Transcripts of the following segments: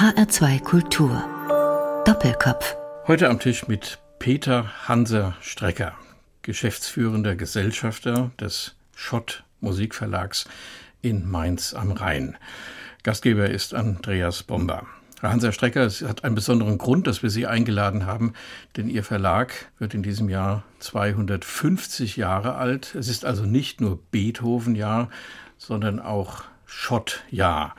HR2 Kultur. Doppelkopf. Heute am Tisch mit Peter Hanser Strecker, geschäftsführender Gesellschafter des Schott Musikverlags in Mainz am Rhein. Gastgeber ist Andreas Bomber. Hanser Strecker, es hat einen besonderen Grund, dass wir Sie eingeladen haben, denn Ihr Verlag wird in diesem Jahr 250 Jahre alt. Es ist also nicht nur Beethoven-Jahr, sondern auch Schott-Jahr.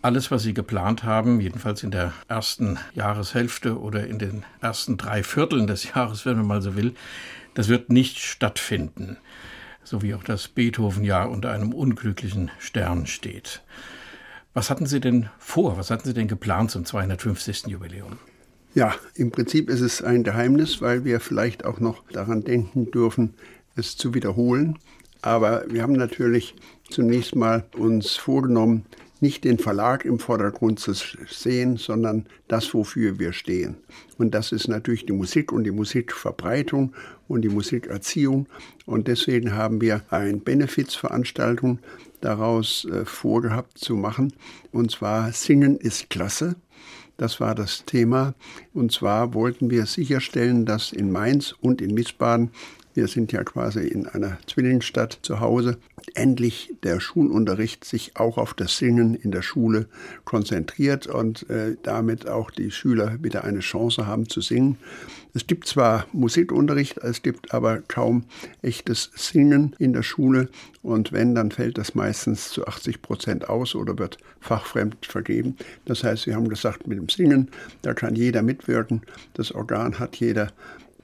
Alles, was Sie geplant haben, jedenfalls in der ersten Jahreshälfte oder in den ersten drei Vierteln des Jahres, wenn man mal so will, das wird nicht stattfinden. So wie auch das Beethoven-Jahr unter einem unglücklichen Stern steht. Was hatten Sie denn vor? Was hatten Sie denn geplant zum 250. Jubiläum? Ja, im Prinzip ist es ein Geheimnis, weil wir vielleicht auch noch daran denken dürfen, es zu wiederholen. Aber wir haben natürlich zunächst mal uns vorgenommen, nicht den Verlag im Vordergrund zu sehen, sondern das, wofür wir stehen. Und das ist natürlich die Musik und die Musikverbreitung und die Musikerziehung. Und deswegen haben wir eine Benefizveranstaltung daraus äh, vorgehabt zu machen. Und zwar Singen ist klasse. Das war das Thema. Und zwar wollten wir sicherstellen, dass in Mainz und in Wiesbaden wir sind ja quasi in einer Zwillingsstadt zu Hause. Endlich der Schulunterricht sich auch auf das Singen in der Schule konzentriert und äh, damit auch die Schüler wieder eine Chance haben zu singen. Es gibt zwar Musikunterricht, es gibt aber kaum echtes Singen in der Schule und wenn, dann fällt das meistens zu 80 Prozent aus oder wird fachfremd vergeben. Das heißt, wir haben gesagt, mit dem Singen, da kann jeder mitwirken, das Organ hat jeder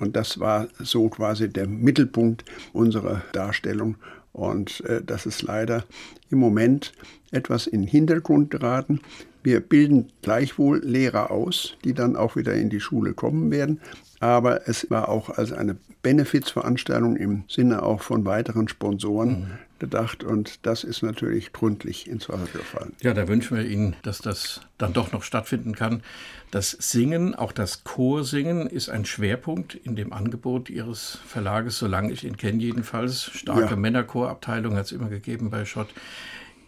und das war so quasi der Mittelpunkt unserer Darstellung. Und äh, das ist leider im Moment etwas in den Hintergrund geraten. Wir bilden gleichwohl Lehrer aus, die dann auch wieder in die Schule kommen werden. Aber es war auch als eine Benefizveranstaltung im Sinne auch von weiteren Sponsoren mhm. gedacht. Und das ist natürlich gründlich ins Wasser gefallen. Ja, da wünschen wir Ihnen, dass das dann doch noch stattfinden kann. Das Singen, auch das Chorsingen, ist ein Schwerpunkt in dem Angebot Ihres Verlages, solange ich ihn kenne jedenfalls. Starke ja. Männerchorabteilung hat es immer gegeben bei Schott.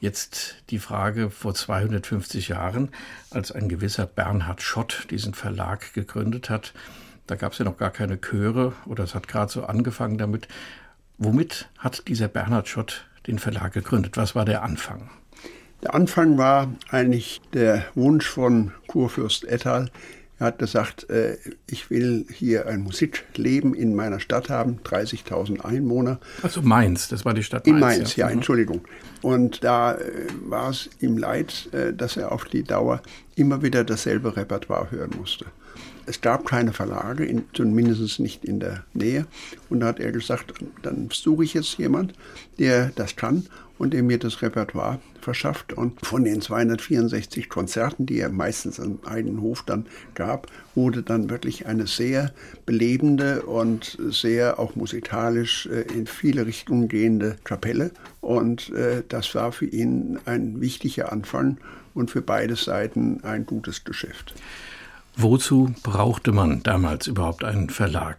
Jetzt die Frage vor 250 Jahren, als ein gewisser Bernhard Schott diesen Verlag gegründet hat. Da gab es ja noch gar keine Chöre oder es hat gerade so angefangen damit. Womit hat dieser Bernhard Schott den Verlag gegründet? Was war der Anfang? Der Anfang war eigentlich der Wunsch von Kurfürst Ettal, er hat gesagt, äh, ich will hier ein Musikleben in meiner Stadt haben, 30.000 Einwohner. Also Mainz, das war die Stadt Mainz. In Mainz, ja, ja mhm. Entschuldigung. Und da äh, war es ihm leid, äh, dass er auf die Dauer immer wieder dasselbe Repertoire hören musste. Es gab keine Verlage, in, zumindest nicht in der Nähe. Und da hat er gesagt, dann suche ich jetzt jemand, der das kann und der mir das Repertoire verschafft. Und von den 264 Konzerten, die er meistens am eigenen Hof dann gab, wurde dann wirklich eine sehr belebende und sehr auch musikalisch äh, in viele Richtungen gehende Kapelle. Und äh, das war für ihn ein wichtiger Anfang und für beide Seiten ein gutes Geschäft. Wozu brauchte man damals überhaupt einen Verlag?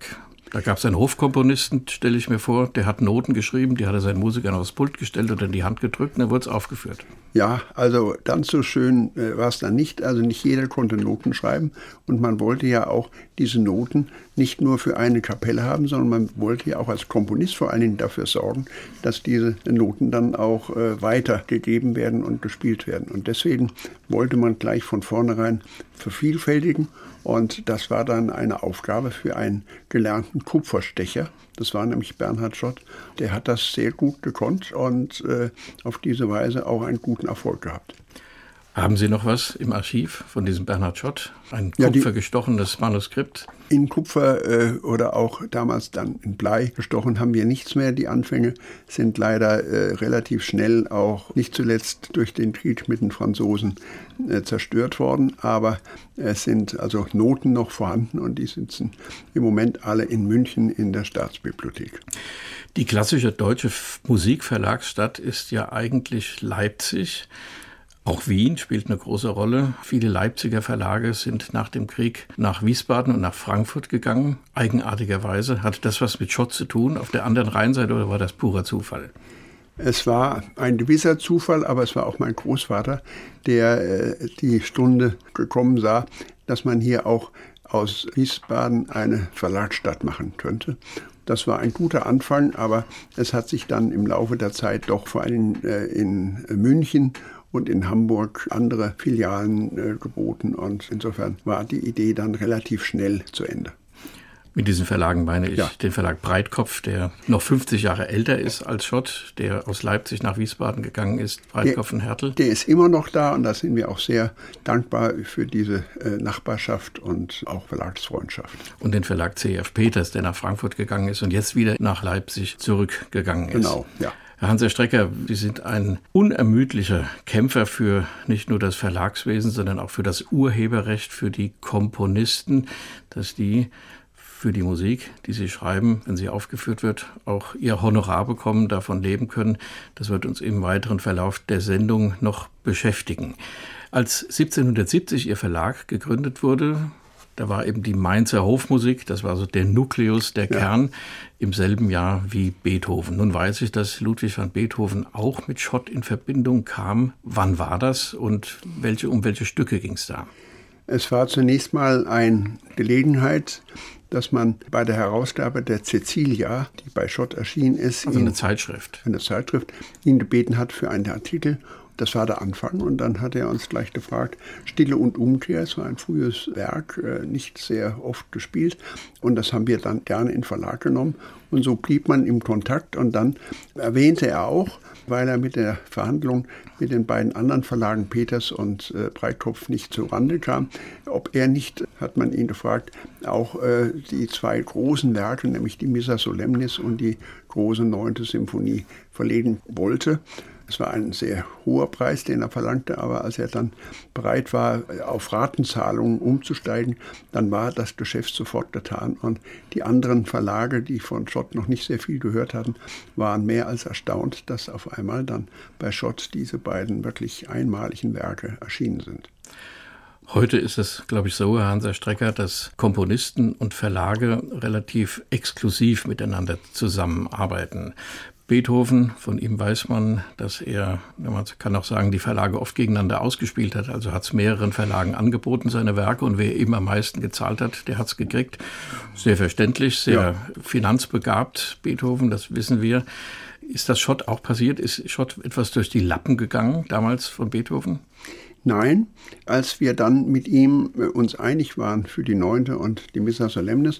Da gab es einen Hofkomponisten, stelle ich mir vor, der hat Noten geschrieben, die hat er seinen Musikern aufs Pult gestellt und in die Hand gedrückt und dann wurde es aufgeführt. Ja, also ganz so schön äh, war es dann nicht. Also nicht jeder konnte Noten schreiben und man wollte ja auch diese Noten nicht nur für eine Kapelle haben, sondern man wollte ja auch als Komponist vor allen Dingen dafür sorgen, dass diese Noten dann auch äh, weitergegeben werden und gespielt werden. Und deswegen wollte man gleich von vornherein vervielfältigen und das war dann eine Aufgabe für einen gelernten Kupferstecher. Das war nämlich Bernhard Schott. Der hat das sehr gut gekonnt und äh, auf diese Weise auch einen guten Erfolg gehabt. Haben Sie noch was im Archiv von diesem Bernhard Schott? Ein ja, kupfergestochenes Manuskript? In Kupfer äh, oder auch damals dann in Blei gestochen haben wir nichts mehr. Die Anfänge sind leider äh, relativ schnell auch nicht zuletzt durch den Krieg mit den Franzosen äh, zerstört worden. Aber es sind also Noten noch vorhanden und die sitzen im Moment alle in München in der Staatsbibliothek. Die klassische deutsche Musikverlagsstadt ist ja eigentlich Leipzig. Auch Wien spielt eine große Rolle. Viele Leipziger Verlage sind nach dem Krieg nach Wiesbaden und nach Frankfurt gegangen. Eigenartigerweise. Hat das was mit Schott zu tun auf der anderen Rheinseite oder war das purer Zufall? Es war ein gewisser Zufall, aber es war auch mein Großvater, der äh, die Stunde gekommen sah, dass man hier auch aus Wiesbaden eine Verlagsstadt machen könnte. Das war ein guter Anfang, aber es hat sich dann im Laufe der Zeit doch vor allem äh, in München und in Hamburg andere Filialen äh, geboten und insofern war die Idee dann relativ schnell zu Ende. Mit diesen Verlagen meine ich ja. den Verlag Breitkopf, der noch 50 Jahre älter ist als Schott, der aus Leipzig nach Wiesbaden gegangen ist, Breitkopf der, und Hertel. Der ist immer noch da und da sind wir auch sehr dankbar für diese äh, Nachbarschaft und auch Verlagsfreundschaft. Und den Verlag CF Peters, der nach Frankfurt gegangen ist und jetzt wieder nach Leipzig zurückgegangen ist. Genau, ja. Herr Hanser Strecker, Sie sind ein unermüdlicher Kämpfer für nicht nur das Verlagswesen, sondern auch für das Urheberrecht, für die Komponisten, dass die für die Musik, die Sie schreiben, wenn sie aufgeführt wird, auch Ihr Honorar bekommen, davon leben können. Das wird uns im weiteren Verlauf der Sendung noch beschäftigen. Als 1770 Ihr Verlag gegründet wurde, da war eben die Mainzer Hofmusik, das war so der Nukleus, der ja. Kern, im selben Jahr wie Beethoven. Nun weiß ich, dass Ludwig van Beethoven auch mit Schott in Verbindung kam. Wann war das und welche, um welche Stücke ging es da? Es war zunächst mal eine Gelegenheit, dass man bei der Herausgabe der Cecilia, die bei Schott erschienen ist, also eine Zeitschrift, eine Zeitschrift, ihn gebeten hat für einen Artikel. Das war der Anfang und dann hat er uns gleich gefragt, Stille und Umkehr, es war ein frühes Werk, äh, nicht sehr oft gespielt und das haben wir dann gerne in Verlag genommen und so blieb man im Kontakt und dann erwähnte er auch, weil er mit der Verhandlung mit den beiden anderen Verlagen Peters und äh, Breitkopf nicht zu Rande kam. Ob er nicht, hat man ihn gefragt, auch äh, die zwei großen Werke, nämlich die Missa Solemnis und die große neunte Symphonie verlegen wollte. Es war ein sehr hoher Preis, den er verlangte, aber als er dann bereit war, auf Ratenzahlungen umzusteigen, dann war das Geschäft sofort getan. Und die anderen Verlage, die von Schott noch nicht sehr viel gehört hatten, waren mehr als erstaunt, dass auf einmal dann bei Schott diese beiden wirklich einmaligen Werke erschienen sind. Heute ist es, glaube ich, so, Herr Hansa Strecker, dass Komponisten und Verlage relativ exklusiv miteinander zusammenarbeiten. Beethoven, von ihm weiß man, dass er, man kann auch sagen, die Verlage oft gegeneinander ausgespielt hat. Also hat es mehreren Verlagen angeboten, seine Werke, und wer ihm am meisten gezahlt hat, der hat es gekriegt. Sehr verständlich, sehr ja. finanzbegabt, Beethoven, das wissen wir. Ist das Schott auch passiert? Ist Schott etwas durch die Lappen gegangen, damals von Beethoven? Nein, als wir dann mit ihm äh, uns einig waren für die neunte und die Missa Solemnis,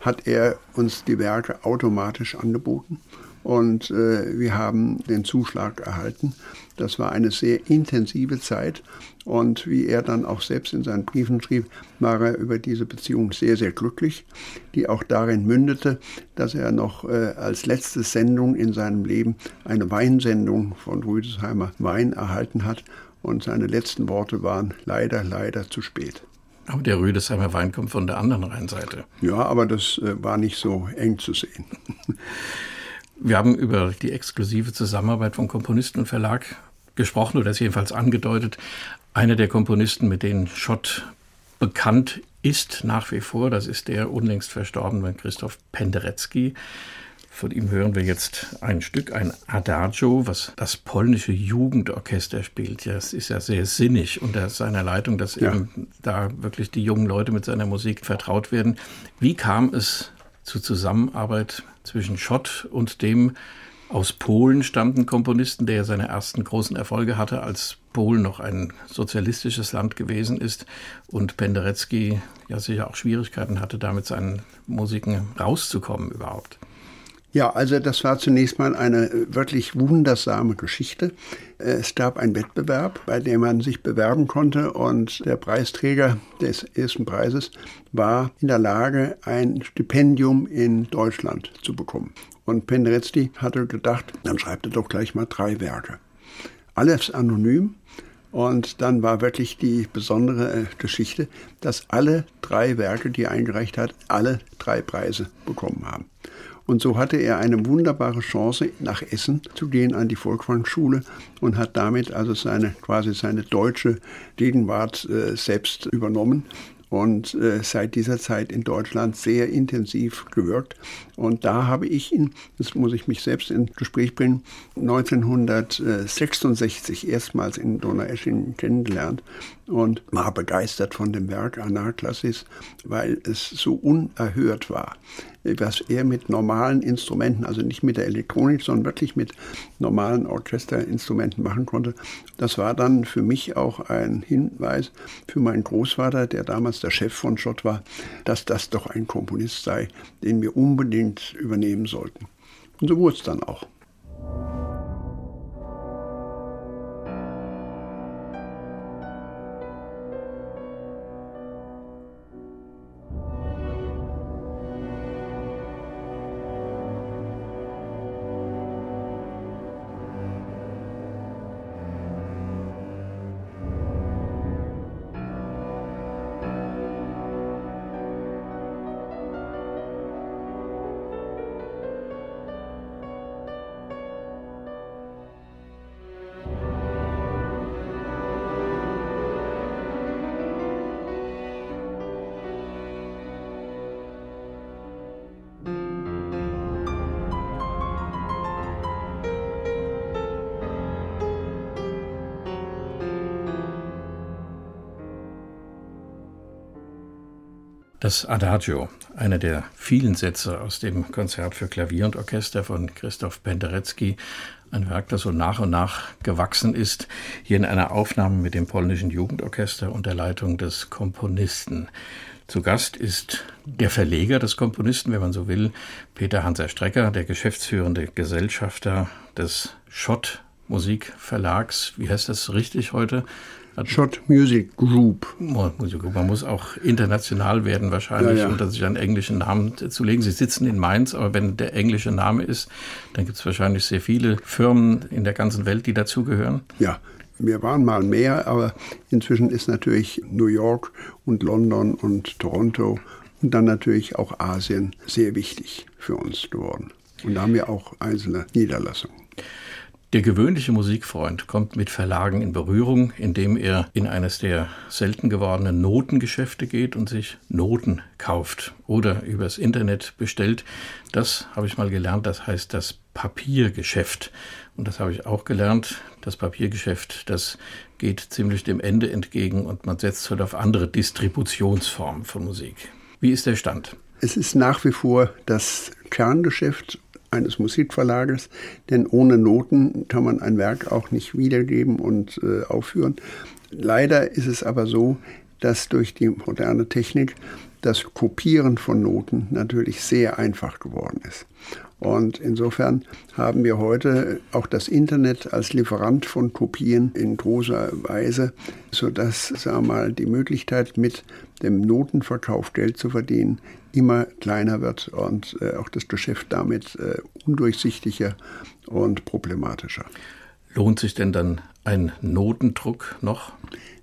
hat er uns die Werke automatisch angeboten und äh, wir haben den Zuschlag erhalten. Das war eine sehr intensive Zeit und wie er dann auch selbst in seinen Briefen schrieb, war er über diese Beziehung sehr, sehr glücklich, die auch darin mündete, dass er noch äh, als letzte Sendung in seinem Leben eine Weinsendung von Rüdesheimer Wein erhalten hat und seine letzten Worte waren leider, leider zu spät. Aber der Rüdesheimer Wein kommt von der anderen Rheinseite. Ja, aber das äh, war nicht so eng zu sehen. Wir haben über die exklusive Zusammenarbeit von Komponisten und Verlag gesprochen oder es jedenfalls angedeutet. Einer der Komponisten, mit denen Schott bekannt ist nach wie vor, das ist der unlängst verstorbene Christoph Penderecki. Von ihm hören wir jetzt ein Stück, ein Adagio, was das polnische Jugendorchester spielt. Ja, es ist ja sehr sinnig unter seiner Leitung, dass ja. eben da wirklich die jungen Leute mit seiner Musik vertraut werden. Wie kam es zur Zusammenarbeit zwischen Schott und dem aus Polen stammenden Komponisten, der seine ersten großen Erfolge hatte, als Polen noch ein sozialistisches Land gewesen ist und Penderecki ja sicher auch Schwierigkeiten hatte, da mit seinen Musiken rauszukommen überhaupt. Ja, also das war zunächst mal eine wirklich wundersame Geschichte. Es gab einen Wettbewerb, bei dem man sich bewerben konnte und der Preisträger des ersten Preises war in der Lage, ein Stipendium in Deutschland zu bekommen. Und Penderecki hatte gedacht, dann schreibt er doch gleich mal drei Werke. Alles anonym. Und dann war wirklich die besondere äh, Geschichte, dass alle drei Werke, die er eingereicht hat, alle drei Preise bekommen haben. Und so hatte er eine wunderbare Chance, nach Essen zu gehen an die Volkwang-Schule und hat damit also seine, quasi seine deutsche Gegenwart äh, selbst übernommen und äh, seit dieser Zeit in Deutschland sehr intensiv gewirkt. Und da habe ich ihn, das muss ich mich selbst ins Gespräch bringen, 1966 erstmals in Donaueschingen kennengelernt und war begeistert von dem Werk Anaklassis, weil es so unerhört war was er mit normalen Instrumenten, also nicht mit der Elektronik, sondern wirklich mit normalen Orchesterinstrumenten machen konnte. Das war dann für mich auch ein Hinweis für meinen Großvater, der damals der Chef von Schott war, dass das doch ein Komponist sei, den wir unbedingt übernehmen sollten. Und so wurde es dann auch. Das Adagio, einer der vielen Sätze aus dem Konzert für Klavier und Orchester von Christoph Penderecki, ein Werk, das so nach und nach gewachsen ist, hier in einer Aufnahme mit dem polnischen Jugendorchester unter Leitung des Komponisten. Zu Gast ist der Verleger des Komponisten, wenn man so will, Peter Hanser Strecker, der geschäftsführende Gesellschafter des Schott Musikverlags. Wie heißt das richtig heute? Shot Music Group. Man muss auch international werden wahrscheinlich, ja, ja. um sich einen englischen Namen zu legen. Sie sitzen in Mainz, aber wenn der englische Name ist, dann gibt es wahrscheinlich sehr viele Firmen in der ganzen Welt, die dazugehören. Ja, wir waren mal mehr, aber inzwischen ist natürlich New York und London und Toronto und dann natürlich auch Asien sehr wichtig für uns geworden. Und da haben wir auch einzelne Niederlassungen. Der gewöhnliche Musikfreund kommt mit Verlagen in Berührung, indem er in eines der selten gewordenen Notengeschäfte geht und sich Noten kauft oder übers Internet bestellt. Das habe ich mal gelernt, das heißt das Papiergeschäft. Und das habe ich auch gelernt. Das Papiergeschäft, das geht ziemlich dem Ende entgegen und man setzt halt auf andere Distributionsformen von Musik. Wie ist der Stand? Es ist nach wie vor das Kerngeschäft eines Musikverlages, denn ohne Noten kann man ein Werk auch nicht wiedergeben und äh, aufführen. Leider ist es aber so, dass durch die moderne Technik das Kopieren von Noten natürlich sehr einfach geworden ist. Und insofern haben wir heute auch das Internet als Lieferant von Kopien in großer Weise, sodass sagen wir mal, die Möglichkeit, mit dem Notenverkauf Geld zu verdienen, immer kleiner wird und äh, auch das Geschäft damit äh, undurchsichtiger und problematischer. Lohnt sich denn dann ein Notendruck noch?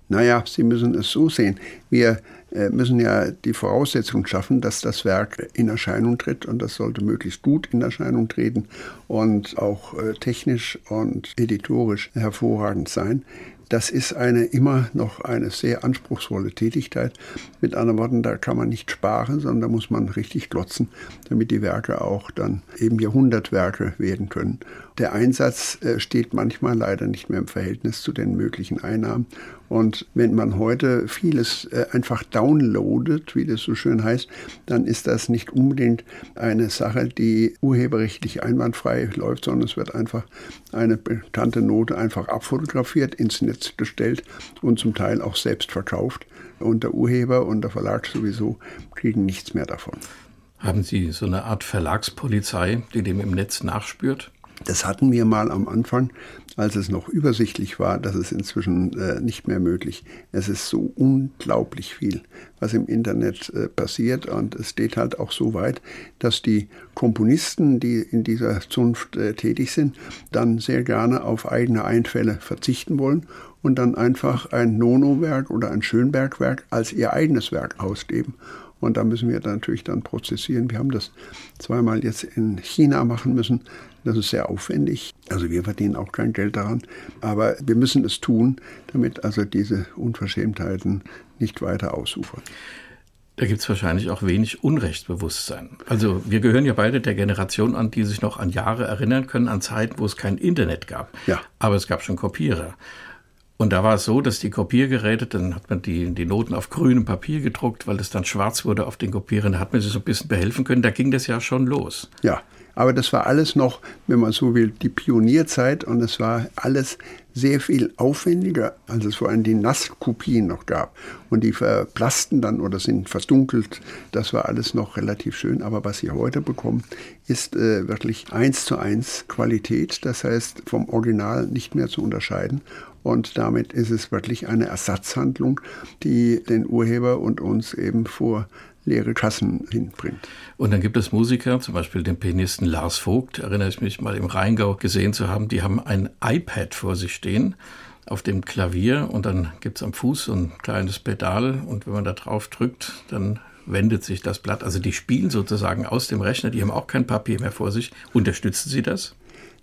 Naja, Sie müssen es so sehen. Wir äh, müssen ja die Voraussetzung schaffen, dass das Werk in Erscheinung tritt und das sollte möglichst gut in Erscheinung treten und auch äh, technisch und editorisch hervorragend sein. Das ist eine immer noch eine sehr anspruchsvolle Tätigkeit. Mit anderen Worten, da kann man nicht sparen, sondern da muss man richtig glotzen, damit die Werke auch dann eben Jahrhundertwerke werden können. Der Einsatz äh, steht manchmal leider nicht mehr im Verhältnis zu den möglichen Einnahmen. Und wenn man heute vieles äh, einfach downloadet, wie das so schön heißt, dann ist das nicht unbedingt eine Sache, die urheberrechtlich einwandfrei läuft, sondern es wird einfach eine bekannte Note einfach abfotografiert, ins Netz gestellt und zum Teil auch selbst verkauft. Und der Urheber und der Verlag sowieso kriegen nichts mehr davon. Haben Sie so eine Art Verlagspolizei, die dem im Netz nachspürt? Das hatten wir mal am Anfang, als es noch übersichtlich war. Das ist inzwischen äh, nicht mehr möglich. Es ist so unglaublich viel, was im Internet äh, passiert. Und es steht halt auch so weit, dass die Komponisten, die in dieser Zunft äh, tätig sind, dann sehr gerne auf eigene Einfälle verzichten wollen und dann einfach ein Nono-Werk oder ein Schönberg-Werk als ihr eigenes Werk ausgeben Und da müssen wir dann natürlich dann prozessieren. Wir haben das zweimal jetzt in China machen müssen. Das ist sehr aufwendig. Also wir verdienen auch kein Geld daran. Aber wir müssen es tun, damit also diese Unverschämtheiten nicht weiter ausufern. Da gibt es wahrscheinlich auch wenig Unrechtsbewusstsein. Also wir gehören ja beide der Generation an, die sich noch an Jahre erinnern können, an Zeiten, wo es kein Internet gab. Ja. Aber es gab schon Kopierer. Und da war es so, dass die Kopiergeräte, dann hat man die, die Noten auf grünem Papier gedruckt, weil es dann schwarz wurde auf den Kopierern. Da hat man sich so ein bisschen behelfen können. Da ging das ja schon los. Ja, aber das war alles noch, wenn man so will, die Pionierzeit und es war alles sehr viel aufwendiger, als es vor allem die Nasskopien noch gab. Und die verblassten dann oder sind verdunkelt. Das war alles noch relativ schön. Aber was Sie heute bekommen, ist äh, wirklich eins zu eins Qualität. Das heißt, vom Original nicht mehr zu unterscheiden. Und damit ist es wirklich eine Ersatzhandlung, die den Urheber und uns eben vor leere Kassen hinbringt. Und dann gibt es Musiker, zum Beispiel den Pianisten Lars Vogt, erinnere ich mich mal im Rheingau gesehen zu haben, die haben ein iPad vor sich stehen auf dem Klavier und dann gibt es am Fuß so ein kleines Pedal und wenn man da drauf drückt, dann wendet sich das Blatt. Also die spielen sozusagen aus dem Rechner, die haben auch kein Papier mehr vor sich. Unterstützen Sie das?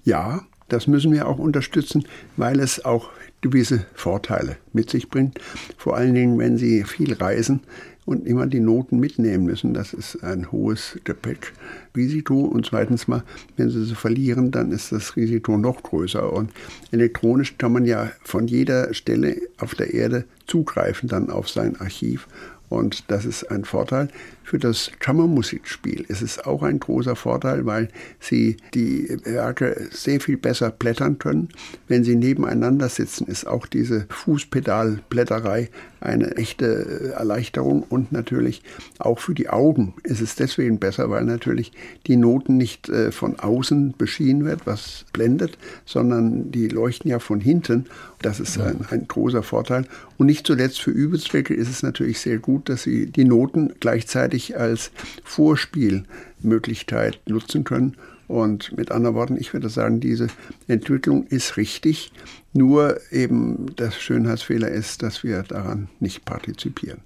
Ja, das müssen wir auch unterstützen, weil es auch gewisse Vorteile mit sich bringt. Vor allen Dingen, wenn Sie viel reisen, und immer die Noten mitnehmen müssen. Das ist ein hohes Gepäckrisiko. Und zweitens mal, wenn sie sie verlieren, dann ist das Risiko noch größer. Und elektronisch kann man ja von jeder Stelle auf der Erde zugreifen dann auf sein Archiv. Und das ist ein Vorteil. Für das Kammermusikspiel ist es auch ein großer Vorteil, weil sie die Werke sehr viel besser blättern können. Wenn sie nebeneinander sitzen, ist auch diese Fußpedalblätterei eine echte Erleichterung und natürlich auch für die Augen ist es deswegen besser, weil natürlich die Noten nicht äh, von außen beschienen wird, was blendet, sondern die leuchten ja von hinten. Das ist ein, ein großer Vorteil. Und nicht zuletzt für Übezwecke ist es natürlich sehr gut, dass sie die Noten gleichzeitig wirklich als Vorspielmöglichkeit nutzen können. Und mit anderen Worten, ich würde sagen, diese Entwicklung ist richtig. Nur eben der Schönheitsfehler ist, dass wir daran nicht partizipieren.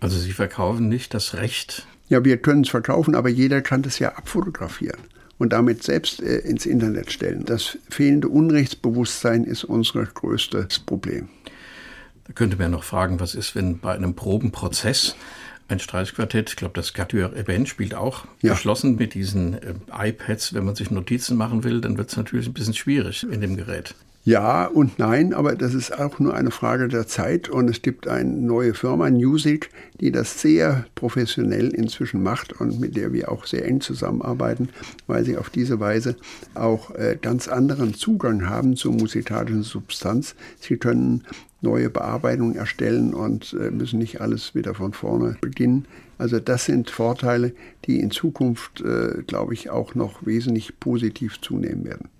Also Sie verkaufen nicht das Recht? Ja, wir können es verkaufen, aber jeder kann das ja abfotografieren und damit selbst äh, ins Internet stellen. Das fehlende Unrechtsbewusstsein ist unser größtes Problem. Da könnte man noch fragen, was ist, wenn bei einem Probenprozess ein Streichquartett, ich glaube, das Quatuor Eben spielt auch ja. geschlossen mit diesen äh, iPads. Wenn man sich Notizen machen will, dann wird es natürlich ein bisschen schwierig in dem Gerät. Ja und nein, aber das ist auch nur eine Frage der Zeit und es gibt eine neue Firma, Music, die das sehr professionell inzwischen macht und mit der wir auch sehr eng zusammenarbeiten, weil sie auf diese Weise auch äh, ganz anderen Zugang haben zur musikalischen Substanz. Sie können neue Bearbeitungen erstellen und äh, müssen nicht alles wieder von vorne beginnen. Also das sind Vorteile, die in Zukunft, äh, glaube ich, auch noch wesentlich positiv zunehmen werden.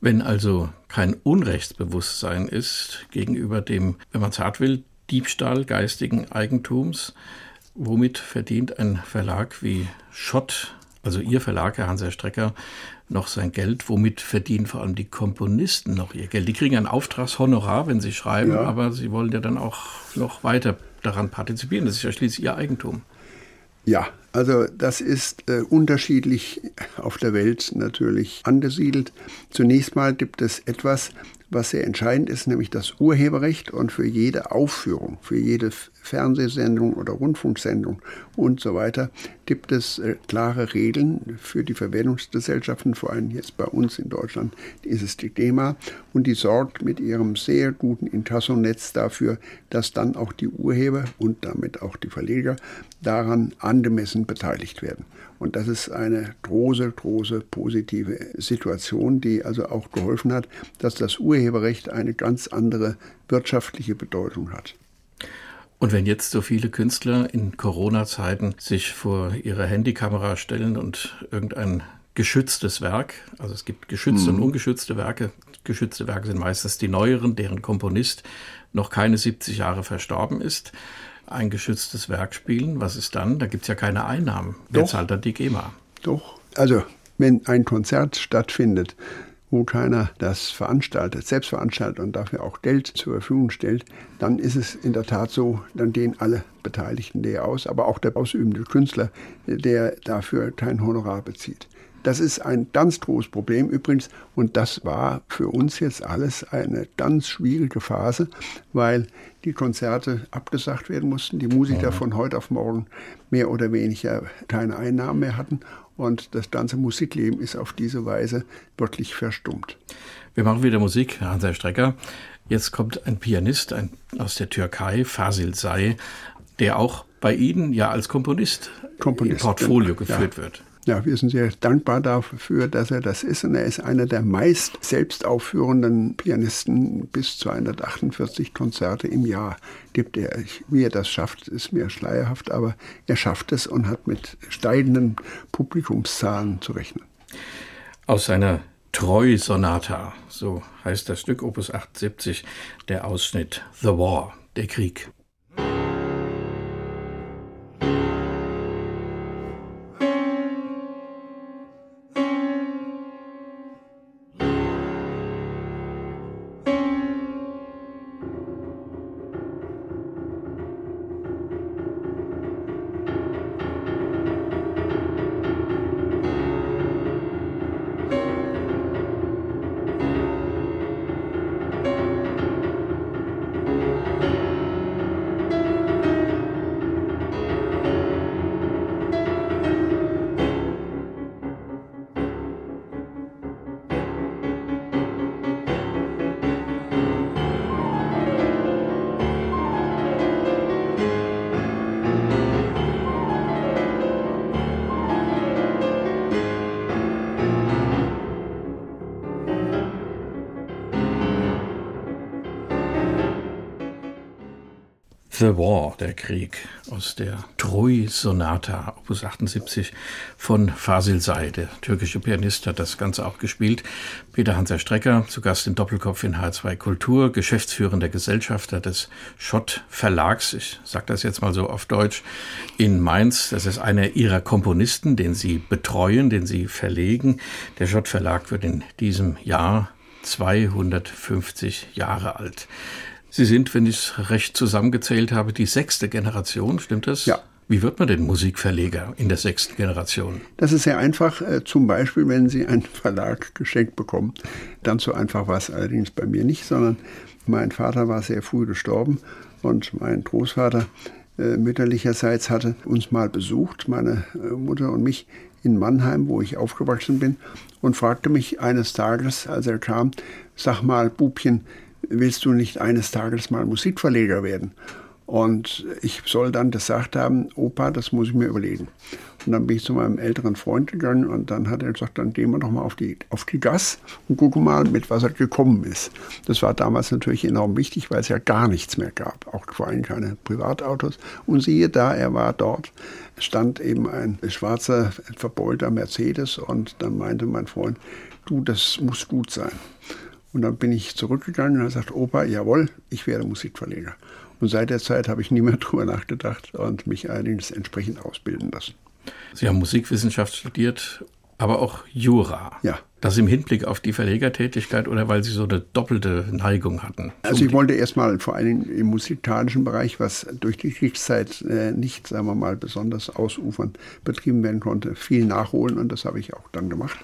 Wenn also kein Unrechtsbewusstsein ist gegenüber dem, wenn man es hart will, Diebstahl geistigen Eigentums, womit verdient ein Verlag wie Schott, also Ihr Verlag, Herr Hanser Strecker, noch sein Geld? Womit verdienen vor allem die Komponisten noch ihr Geld? Die kriegen ein Auftragshonorar, wenn sie schreiben, ja. aber sie wollen ja dann auch noch weiter daran partizipieren. Das ist ja schließlich ihr Eigentum. Ja, also das ist äh, unterschiedlich auf der Welt natürlich angesiedelt. Zunächst mal gibt es etwas, was sehr entscheidend ist, nämlich das Urheberrecht und für jede Aufführung, für jede Fernsehsendung oder Rundfunksendung und so weiter gibt es äh, klare Regeln für die Verwertungsgesellschaften, vor allem jetzt bei uns in Deutschland ist es die DEMA und die sorgt mit ihrem sehr guten Inkassonetz dafür, dass dann auch die Urheber und damit auch die Verleger daran angemessen beteiligt werden. Und das ist eine große, große positive Situation, die also auch geholfen hat, dass das Urheberrecht eine ganz andere wirtschaftliche Bedeutung hat. Und wenn jetzt so viele Künstler in Corona-Zeiten sich vor ihre Handykamera stellen und irgendein geschütztes Werk, also es gibt geschützte mhm. und ungeschützte Werke, geschützte Werke sind meistens die neueren, deren Komponist noch keine 70 Jahre verstorben ist, ein geschütztes Werk spielen, was ist dann? Da gibt es ja keine Einnahmen. Wer Doch. zahlt dann die GEMA? Doch, also wenn ein Konzert stattfindet wo keiner das veranstaltet, selbst veranstaltet und dafür auch Geld zur Verfügung stellt, dann ist es in der Tat so, dann gehen alle Beteiligten leer aus, aber auch der ausübende Künstler, der dafür kein Honorar bezieht. Das ist ein ganz großes Problem übrigens und das war für uns jetzt alles eine ganz schwierige Phase, weil die Konzerte abgesagt werden mussten, die Musiker von heute auf morgen mehr oder weniger keine Einnahmen mehr hatten und das ganze Musikleben ist auf diese Weise wirklich verstummt. Wir machen wieder Musik, Hansa Strecker. Jetzt kommt ein Pianist ein, aus der Türkei, Fasil Say, der auch bei Ihnen ja als Komponist, Komponist im Portfolio geführt ja. wird. Ja, wir sind sehr dankbar dafür, dass er das ist. Und er ist einer der meist selbst aufführenden Pianisten. Bis 248 Konzerte im Jahr gibt er. Wie er das schafft, ist mir schleierhaft, aber er schafft es und hat mit steigenden Publikumszahlen zu rechnen. Aus seiner Treu-Sonata, so heißt das Stück Opus 78, der Ausschnitt The War, der Krieg. The War, der Krieg, aus der Troy-Sonata, Opus 78 von Fasil Say. Der türkische Pianist hat das Ganze auch gespielt. Peter Hanser Strecker, zu Gast in Doppelkopf in H2 Kultur, geschäftsführender Gesellschafter des Schott Verlags, ich sage das jetzt mal so auf Deutsch, in Mainz. Das ist einer ihrer Komponisten, den sie betreuen, den sie verlegen. Der Schott Verlag wird in diesem Jahr 250 Jahre alt. Sie sind, wenn ich es recht zusammengezählt habe, die sechste Generation, stimmt das? Ja. Wie wird man denn Musikverleger in der sechsten Generation? Das ist sehr einfach. Äh, zum Beispiel, wenn Sie einen Verlag geschenkt bekommen. Dann so einfach war es allerdings bei mir nicht, sondern mein Vater war sehr früh gestorben und mein Großvater äh, mütterlicherseits hatte uns mal besucht, meine äh, Mutter und mich in Mannheim, wo ich aufgewachsen bin, und fragte mich eines Tages, als er kam, sag mal, Bubchen, willst du nicht eines Tages mal Musikverleger werden? Und ich soll dann gesagt haben, Opa, das muss ich mir überlegen. Und dann bin ich zu meinem älteren Freund gegangen und dann hat er gesagt, dann gehen wir doch mal auf die, auf die Gas und gucken mal, mit was er gekommen ist. Das war damals natürlich enorm wichtig, weil es ja gar nichts mehr gab, auch vor allem keine Privatautos. Und siehe da, er war dort, stand eben ein schwarzer, verbeulter Mercedes und dann meinte mein Freund, du, das muss gut sein. Und dann bin ich zurückgegangen und habe gesagt, Opa, jawohl, ich werde Musikverleger. Und seit der Zeit habe ich nie mehr drüber nachgedacht und mich allerdings entsprechend ausbilden lassen. Sie haben Musikwissenschaft studiert, aber auch Jura. Ja. Das im Hinblick auf die Verlegertätigkeit oder weil Sie so eine doppelte Neigung hatten? Also ich wollte erstmal vor allem im musikalischen Bereich, was durch die Kriegszeit äh, nicht, sagen wir mal, besonders ausufernd betrieben werden konnte, viel nachholen und das habe ich auch dann gemacht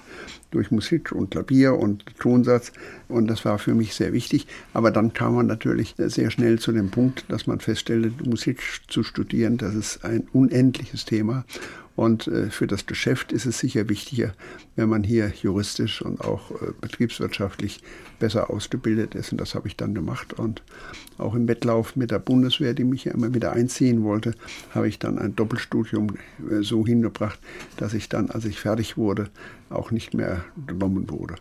durch Musik und Klavier und Tonsatz und das war für mich sehr wichtig. Aber dann kam man natürlich sehr schnell zu dem Punkt, dass man feststellte, Musik zu studieren, das ist ein unendliches Thema und äh, für das Geschäft ist es sicher wichtiger, wenn man hier juristisch und auch äh, betriebswirtschaftlich besser ausgebildet ist. Und das habe ich dann gemacht. Und auch im Wettlauf mit der Bundeswehr, die mich ja immer wieder einziehen wollte, habe ich dann ein Doppelstudium äh, so hingebracht, dass ich dann, als ich fertig wurde, auch nicht mehr genommen wurde.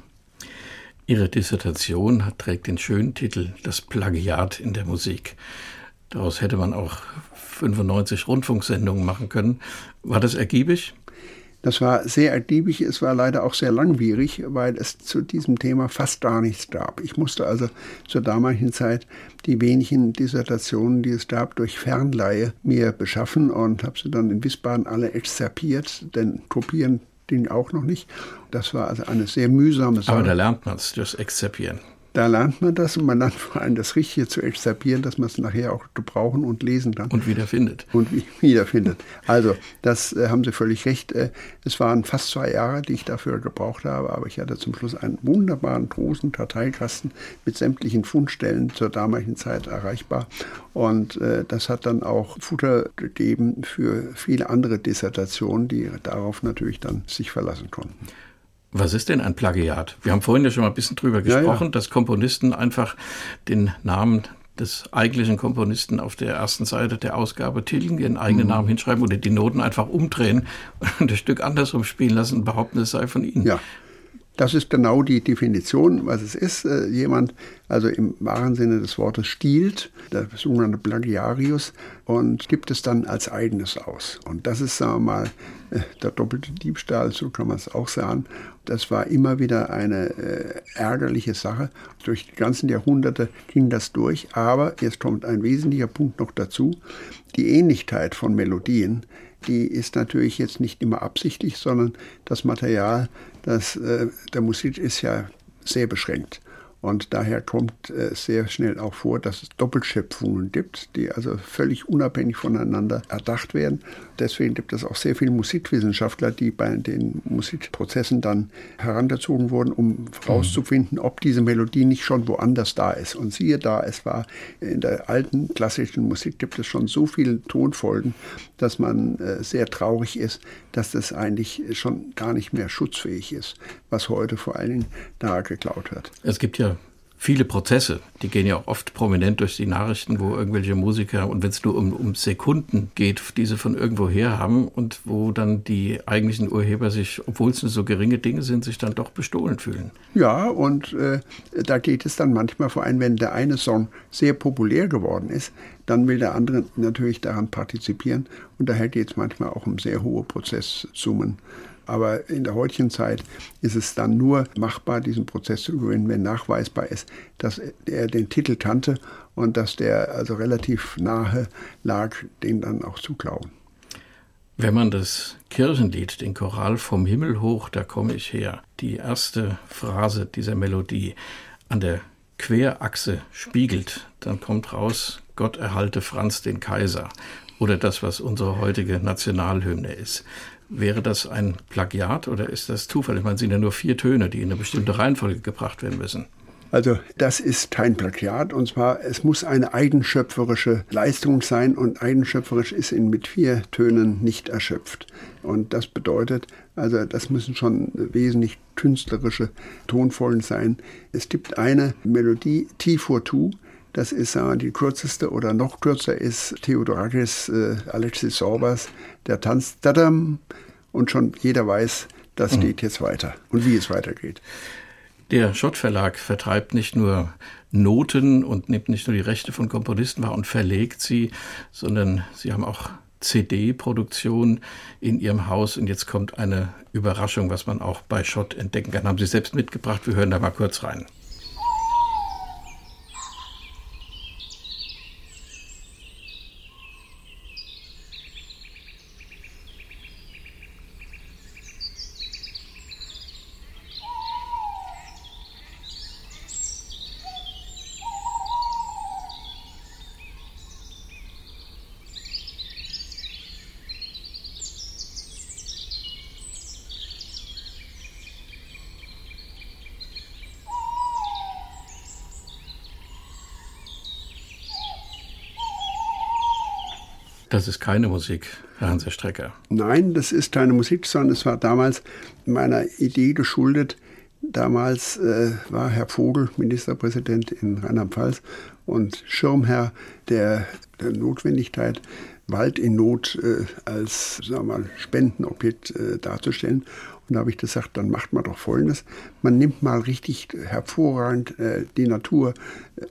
Ihre Dissertation trägt den schönen Titel Das Plagiat in der Musik. Daraus hätte man auch 95 Rundfunksendungen machen können. War das ergiebig? Das war sehr ergiebig, es war leider auch sehr langwierig, weil es zu diesem Thema fast gar nichts gab. Ich musste also zur damaligen Zeit die wenigen Dissertationen, die es gab, durch Fernleihe mir beschaffen und habe sie dann in Wiesbaden alle exzerpiert, denn kopieren ging auch noch nicht. Das war also eine sehr mühsame Sache. Aber da lernt man es, das Exzipieren. Da lernt man das und man lernt vor allem das Richtige zu extrapieren, dass man es nachher auch gebrauchen und lesen kann. Und wiederfindet. Und wiederfindet. Also, das äh, haben Sie völlig recht. Äh, es waren fast zwei Jahre, die ich dafür gebraucht habe, aber ich hatte zum Schluss einen wunderbaren, großen Karteikasten mit sämtlichen Fundstellen zur damaligen Zeit erreichbar. Und äh, das hat dann auch Futter gegeben für viele andere Dissertationen, die darauf natürlich dann sich verlassen konnten. Was ist denn ein Plagiat? Wir haben vorhin ja schon mal ein bisschen drüber gesprochen, ja, ja. dass Komponisten einfach den Namen des eigentlichen Komponisten auf der ersten Seite der Ausgabe tilgen, ihren eigenen mhm. Namen hinschreiben oder die Noten einfach umdrehen und das Stück andersrum spielen lassen und behaupten, es sei von ihnen. Ja, das ist genau die Definition, was es ist. Äh, jemand, also im wahren Sinne des Wortes, stiehlt, der sogenannte Plagiarius, und gibt es dann als eigenes aus. Und das ist, sagen wir mal, äh, der doppelte Diebstahl, so kann man es auch sagen. Das war immer wieder eine äh, ärgerliche Sache. Durch die ganzen Jahrhunderte ging das durch. Aber jetzt kommt ein wesentlicher Punkt noch dazu. Die Ähnlichkeit von Melodien die ist natürlich jetzt nicht immer absichtlich, sondern das Material das, äh, der Musik ist ja sehr beschränkt. Und daher kommt äh, sehr schnell auch vor, dass es Doppelschöpfungen gibt, die also völlig unabhängig voneinander erdacht werden. Deswegen gibt es auch sehr viele Musikwissenschaftler, die bei den Musikprozessen dann herangezogen wurden, um herauszufinden, ob diese Melodie nicht schon woanders da ist. Und siehe da, es war in der alten klassischen Musik gibt es schon so viele Tonfolgen, dass man äh, sehr traurig ist, dass das eigentlich schon gar nicht mehr schutzfähig ist, was heute vor allen Dingen da geklaut wird. Es gibt ja viele Prozesse, die gehen ja oft prominent durch die Nachrichten, wo irgendwelche Musiker, und wenn es nur um, um Sekunden geht, diese von irgendwo her haben und wo dann die eigentlichen Urheber sich, obwohl es nur so geringe Dinge sind, sich dann doch bestohlen fühlen. Ja, und äh, da geht es dann manchmal vor allem, wenn der eine Song sehr populär geworden ist, dann will der andere natürlich daran partizipieren und daher geht es manchmal auch um sehr hohe Prozesssummen. Aber in der heutigen Zeit ist es dann nur machbar, diesen Prozess zu gewinnen, wenn nachweisbar ist, dass er den Titel kannte und dass der also relativ nahe lag, den dann auch zu klauen. Wenn man das Kirchenlied, den Choral vom Himmel hoch, da komme ich her, die erste Phrase dieser Melodie an der Querachse spiegelt, dann kommt raus, Gott erhalte Franz den Kaiser oder das, was unsere heutige Nationalhymne ist. Wäre das ein Plagiat oder ist das Zufall? Ich meine, es sind ja nur vier Töne, die in eine bestimmte Reihenfolge gebracht werden müssen. Also das ist kein Plagiat und zwar es muss eine eigenschöpferische Leistung sein und eigenschöpferisch ist in mit vier Tönen nicht erschöpft. Und das bedeutet, also das müssen schon wesentlich künstlerische Tonfolgen sein. Es gibt eine Melodie T for Two, das ist äh, die kürzeste oder noch kürzer ist Theodorakis äh, Alexis Sorbas, der tanzt Dadam und schon jeder weiß, das mhm. geht jetzt weiter und wie es weitergeht. Der Schott Verlag vertreibt nicht nur Noten und nimmt nicht nur die Rechte von Komponisten wahr und verlegt sie, sondern sie haben auch CD-Produktion in ihrem Haus. Und jetzt kommt eine Überraschung, was man auch bei Schott entdecken kann. Haben Sie selbst mitgebracht? Wir hören da mal kurz rein. Das ist keine Musik, Herr Strecker. Nein, das ist keine Musik, sondern es war damals meiner Idee geschuldet. Damals äh, war Herr Vogel Ministerpräsident in Rheinland-Pfalz und Schirmherr der, der Notwendigkeit, Wald in Not äh, als sagen wir mal, Spendenobjekt äh, darzustellen. Und da habe ich gesagt, dann macht man doch Folgendes. Man nimmt mal richtig hervorragend äh, die Natur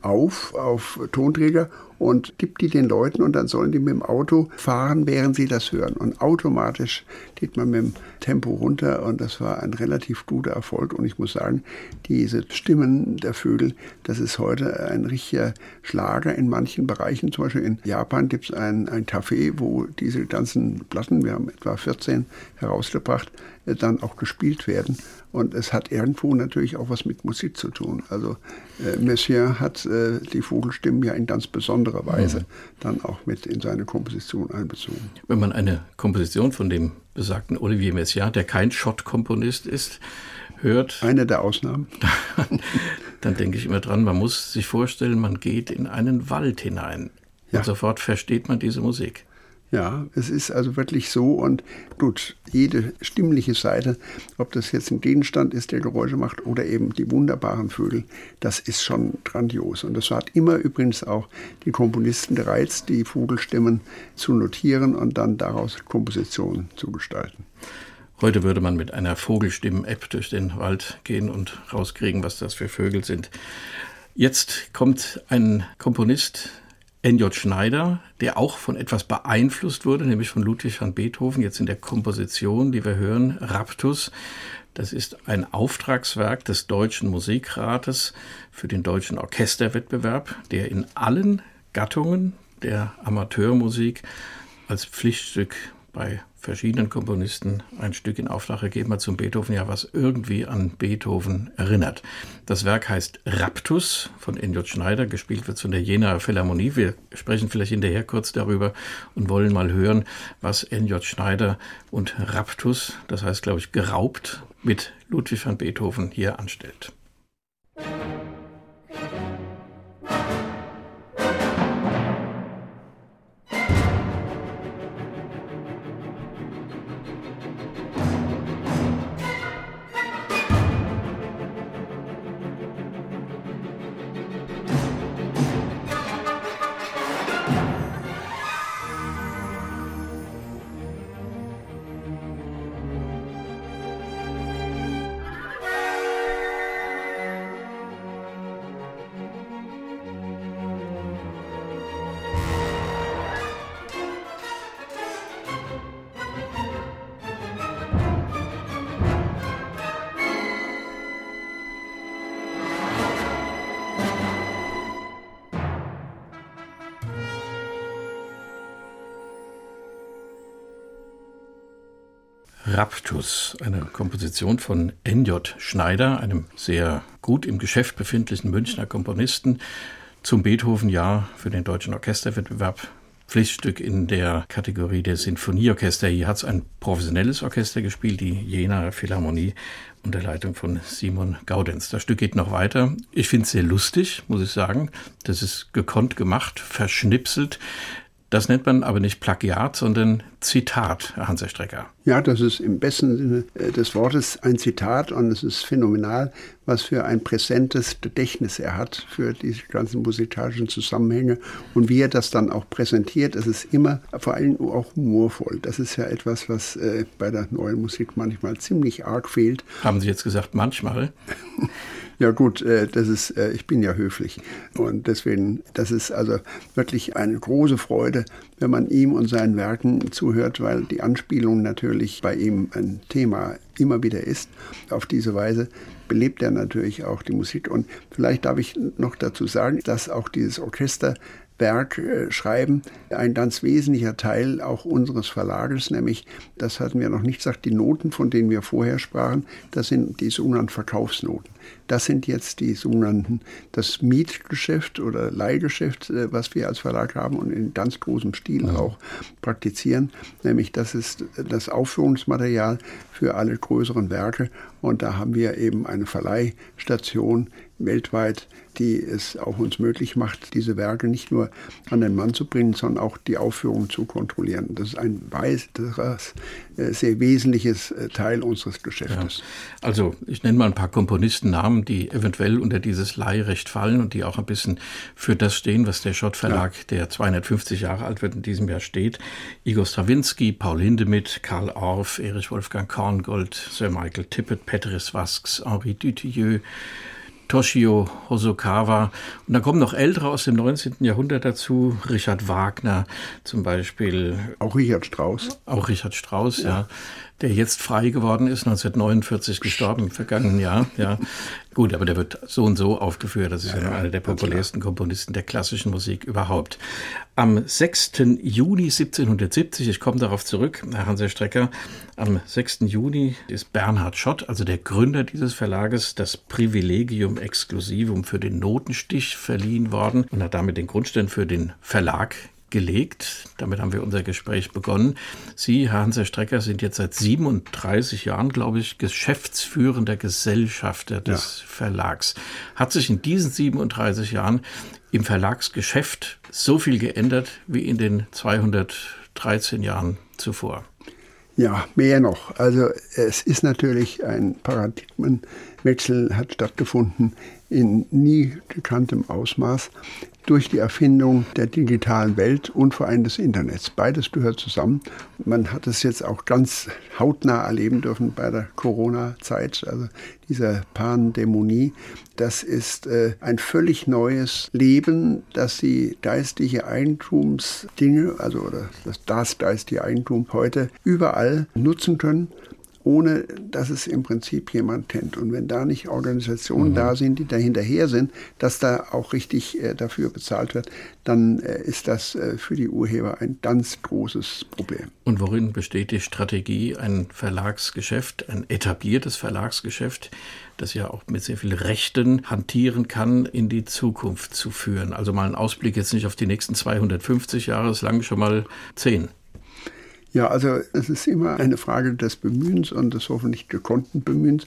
auf, auf Tonträger und gibt die den Leuten und dann sollen die mit dem Auto fahren, während sie das hören. Und automatisch geht man mit dem Tempo runter und das war ein relativ guter Erfolg. Und ich muss sagen, diese Stimmen der Vögel, das ist heute ein richtiger Schlager in manchen Bereichen. Zum Beispiel in Japan gibt es ein, ein Café, wo diese ganzen Platten, wir haben etwa 14 herausgebracht, äh, dann auch gespielt werden. Und es hat irgendwo natürlich auch was mit Musik zu tun. Also äh, Messiaen hat äh, die Vogelstimmen ja in ganz besonderer Weise mhm. dann auch mit in seine Komposition einbezogen. Wenn man eine Komposition von dem besagten Olivier Messiaen, der kein Schott-Komponist ist, hört. Eine der Ausnahmen. Dann, dann denke ich immer dran, man muss sich vorstellen, man geht in einen Wald hinein. Ja. Und sofort versteht man diese Musik. Ja, es ist also wirklich so und gut, jede stimmliche Seite, ob das jetzt ein Gegenstand ist, der Geräusche macht oder eben die wunderbaren Vögel, das ist schon grandios. Und das hat immer übrigens auch die Komponisten gereizt, die Vogelstimmen zu notieren und dann daraus Kompositionen zu gestalten. Heute würde man mit einer Vogelstimmen-App durch den Wald gehen und rauskriegen, was das für Vögel sind. Jetzt kommt ein Komponist, N.J. Schneider, der auch von etwas beeinflusst wurde, nämlich von Ludwig van Beethoven, jetzt in der Komposition, die wir hören, Raptus. Das ist ein Auftragswerk des Deutschen Musikrates für den Deutschen Orchesterwettbewerb, der in allen Gattungen der Amateurmusik als Pflichtstück bei verschiedenen Komponisten ein Stück in Auftrag gegeben hat zum Beethoven, ja, was irgendwie an Beethoven erinnert. Das Werk heißt Raptus von N.J. Schneider, gespielt wird von der Jenaer Philharmonie. Wir sprechen vielleicht hinterher kurz darüber und wollen mal hören, was N.J. Schneider und Raptus, das heißt, glaube ich, geraubt, mit Ludwig van Beethoven hier anstellt. Raptus, eine Komposition von N.J. Schneider, einem sehr gut im Geschäft befindlichen Münchner Komponisten, zum Beethoven-Jahr für den Deutschen Orchesterwettbewerb. Pflichtstück in der Kategorie der Sinfonieorchester. Hier hat es ein professionelles Orchester gespielt, die Jena Philharmonie unter Leitung von Simon Gaudenz. Das Stück geht noch weiter. Ich finde es sehr lustig, muss ich sagen. Das ist gekonnt gemacht, verschnipselt. Das nennt man aber nicht Plagiat, sondern Zitat, Herr Strecker. Ja, das ist im besten Sinne äh, des Wortes ein Zitat und es ist phänomenal, was für ein präsentes Gedächtnis er hat für diese ganzen musikalischen Zusammenhänge und wie er das dann auch präsentiert. Es ist immer vor allem auch humorvoll. Das ist ja etwas, was äh, bei der neuen Musik manchmal ziemlich arg fehlt. Haben Sie jetzt gesagt manchmal? Ja gut, äh, das ist, äh, ich bin ja höflich und deswegen, das ist also wirklich eine große Freude, wenn man ihm und seinen Werken zuhört, weil die Anspielung natürlich bei ihm ein Thema immer wieder ist. Auf diese Weise belebt er natürlich auch die Musik und vielleicht darf ich noch dazu sagen, dass auch dieses Orchester Werk äh, schreiben, ein ganz wesentlicher Teil auch unseres Verlages, nämlich, das hatten wir noch nicht gesagt, die Noten, von denen wir vorher sprachen, das sind die sogenannten Verkaufsnoten. Das sind jetzt die sogenannten, das Mietgeschäft oder Leihgeschäft, äh, was wir als Verlag haben und in ganz großem Stil ja. auch praktizieren. Nämlich das ist das Aufführungsmaterial für alle größeren Werke. Und da haben wir eben eine Verleihstation weltweit, die es auch uns möglich macht, diese Werke nicht nur an den Mann zu bringen, sondern auch die Aufführung zu kontrollieren. Das ist ein weiteres, äh, sehr wesentliches äh, Teil unseres Geschäftes. Ja. Also ich nenne mal ein paar Komponistennamen, die eventuell unter dieses Leihrecht fallen und die auch ein bisschen für das stehen, was der Schott Verlag, ja. der 250 Jahre alt wird, in diesem Jahr steht. Igor Strawinski, Paul Hindemith, Karl Orff, Erich Wolfgang Korngold, Sir Michael Tippett, Petris Vasks, Henri Dutilleux, Toshio Hosokawa. Und dann kommen noch ältere aus dem 19. Jahrhundert dazu, Richard Wagner zum Beispiel. Auch Richard Strauss. Auch Richard Strauss, ja. ja der jetzt frei geworden ist, 1949 gestorben, im vergangenen Jahr. Ja. Gut, aber der wird so und so aufgeführt. Das ist ja, ja einer der populärsten Komponisten der klassischen Musik überhaupt. Am 6. Juni 1770, ich komme darauf zurück, Herr Hanser Strecker, am 6. Juni ist Bernhard Schott, also der Gründer dieses Verlages, das Privilegium Exclusivum für den Notenstich verliehen worden und hat damit den Grundstein für den Verlag gelegt. Damit haben wir unser Gespräch begonnen. Sie, Herr Hanser Strecker, sind jetzt seit 37 Jahren, glaube ich, geschäftsführender Gesellschafter des ja. Verlags. Hat sich in diesen 37 Jahren im Verlagsgeschäft so viel geändert wie in den 213 Jahren zuvor? Ja, mehr noch. Also es ist natürlich ein Paradigmenwechsel hat stattgefunden in nie gekanntem Ausmaß durch die Erfindung der digitalen Welt und vor allem des Internets. Beides gehört zusammen. Man hat es jetzt auch ganz hautnah erleben dürfen bei der Corona-Zeit, also dieser Pandämonie. Das ist äh, ein völlig neues Leben, das die geistige Eigentumsdinge, also oder das, das geistige Eigentum heute überall nutzen können ohne dass es im Prinzip jemand kennt. Und wenn da nicht Organisationen mhm. da sind, die dahinterher sind, dass da auch richtig äh, dafür bezahlt wird, dann äh, ist das äh, für die Urheber ein ganz großes Problem. Und worin besteht die Strategie, ein Verlagsgeschäft, ein etabliertes Verlagsgeschäft, das ja auch mit sehr vielen Rechten hantieren kann, in die Zukunft zu führen? Also mal ein Ausblick jetzt nicht auf die nächsten 250 Jahre, es lang schon mal 10. Ja, also es ist immer eine Frage des Bemühens und des hoffentlich gekonnten Bemühens,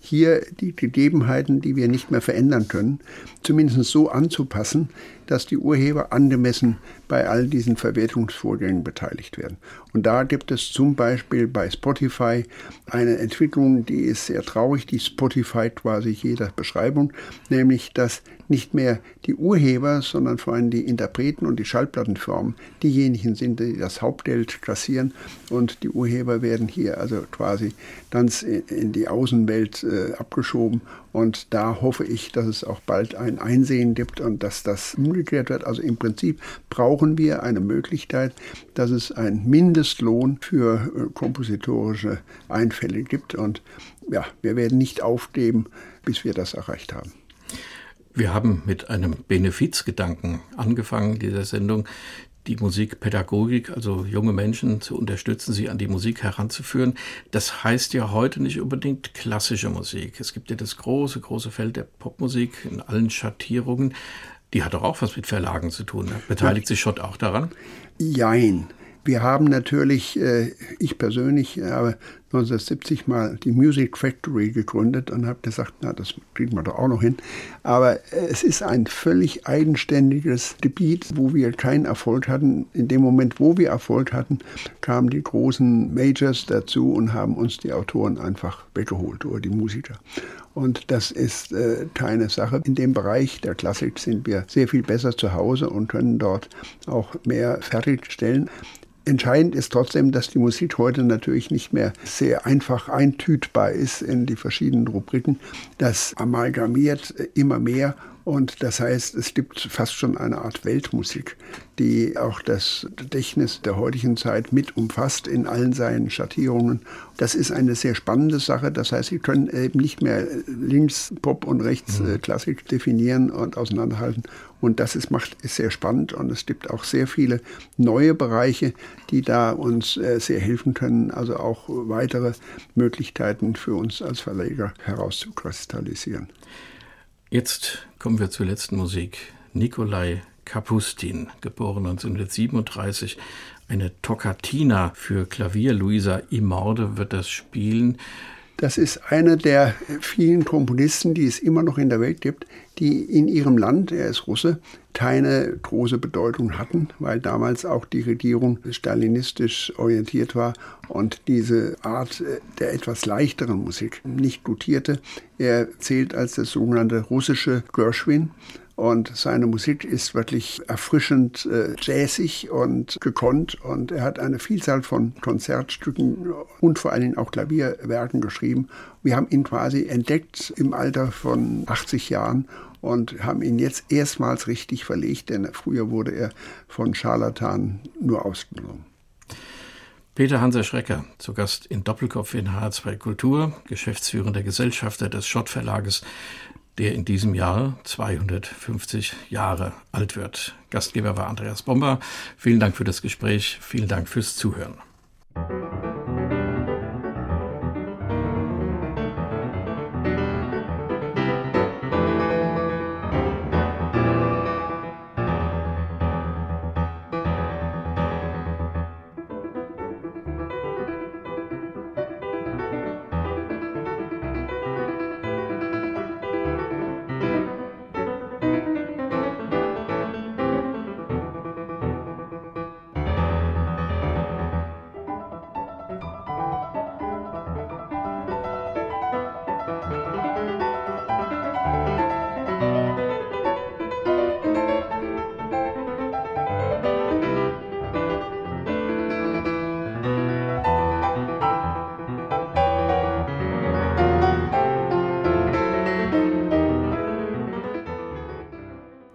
hier die Gegebenheiten, die wir nicht mehr verändern können, zumindest so anzupassen, dass die Urheber angemessen bei all diesen Verwertungsvorgängen beteiligt werden. Und da gibt es zum Beispiel bei Spotify eine Entwicklung, die ist sehr traurig, die Spotify quasi jeder Beschreibung, nämlich dass nicht mehr die Urheber, sondern vor allem die Interpreten und die Schallplattenfirmen diejenigen sind, die das Hauptgeld kassieren und die Urheber werden hier also quasi ganz in die Außenwelt äh, abgeschoben und da hoffe ich, dass es auch bald ein Einsehen gibt und dass das umgekehrt wird. Also im Prinzip brauchen wir eine Möglichkeit, dass es einen Mindestlohn für äh, kompositorische Einfälle gibt. Und ja, wir werden nicht aufgeben, bis wir das erreicht haben. Wir haben mit einem Benefizgedanken angefangen, dieser Sendung die Musikpädagogik, also junge Menschen zu unterstützen, sie an die Musik heranzuführen. Das heißt ja heute nicht unbedingt klassische Musik. Es gibt ja das große, große Feld der Popmusik in allen Schattierungen. Die hat doch auch was mit Verlagen zu tun. Ne? Beteiligt sich Schott auch daran? Jein. Wir haben natürlich, äh, ich persönlich habe 1970 mal die Music Factory gegründet und habe gesagt, na, das kriegen wir doch auch noch hin. Aber es ist ein völlig eigenständiges Gebiet, wo wir keinen Erfolg hatten. In dem Moment, wo wir Erfolg hatten, kamen die großen Majors dazu und haben uns die Autoren einfach weggeholt oder die Musiker. Und das ist äh, keine Sache. In dem Bereich der Klassik sind wir sehr viel besser zu Hause und können dort auch mehr fertigstellen. Entscheidend ist trotzdem, dass die Musik heute natürlich nicht mehr sehr einfach eintütbar ist in die verschiedenen Rubriken. Das amalgamiert immer mehr und das heißt, es gibt fast schon eine Art Weltmusik, die auch das Gedächtnis der heutigen Zeit mit umfasst in allen seinen Schattierungen. Das ist eine sehr spannende Sache. Das heißt, Sie können eben nicht mehr links Pop und rechts mhm. Klassik definieren und auseinanderhalten. Und das ist, macht, ist sehr spannend und es gibt auch sehr viele neue Bereiche, die da uns äh, sehr helfen können, also auch weitere Möglichkeiten für uns als Verleger herauszukristallisieren. Jetzt kommen wir zur letzten Musik. Nikolai Kapustin, geboren 1937, eine Toccatina für Klavier. Luisa Imorde wird das spielen. Das ist einer der vielen Komponisten, die es immer noch in der Welt gibt, die in ihrem Land, er ist Russe, keine große Bedeutung hatten, weil damals auch die Regierung stalinistisch orientiert war und diese Art der etwas leichteren Musik nicht gutierte. Er zählt als das sogenannte russische Gershwin Und seine Musik ist wirklich erfrischend äh, jazzig und gekonnt. Und er hat eine Vielzahl von Konzertstücken und vor allen Dingen auch Klavierwerken geschrieben. Wir haben ihn quasi entdeckt im Alter von 80 Jahren und haben ihn jetzt erstmals richtig verlegt, denn früher wurde er von Scharlatanen nur ausgenommen. Peter Hanser Schrecker, zu Gast in Doppelkopf in H2 Kultur, geschäftsführender Gesellschafter des Schott Verlages, der in diesem Jahr 250 Jahre alt wird. Gastgeber war Andreas Bomber. Vielen Dank für das Gespräch. Vielen Dank fürs Zuhören.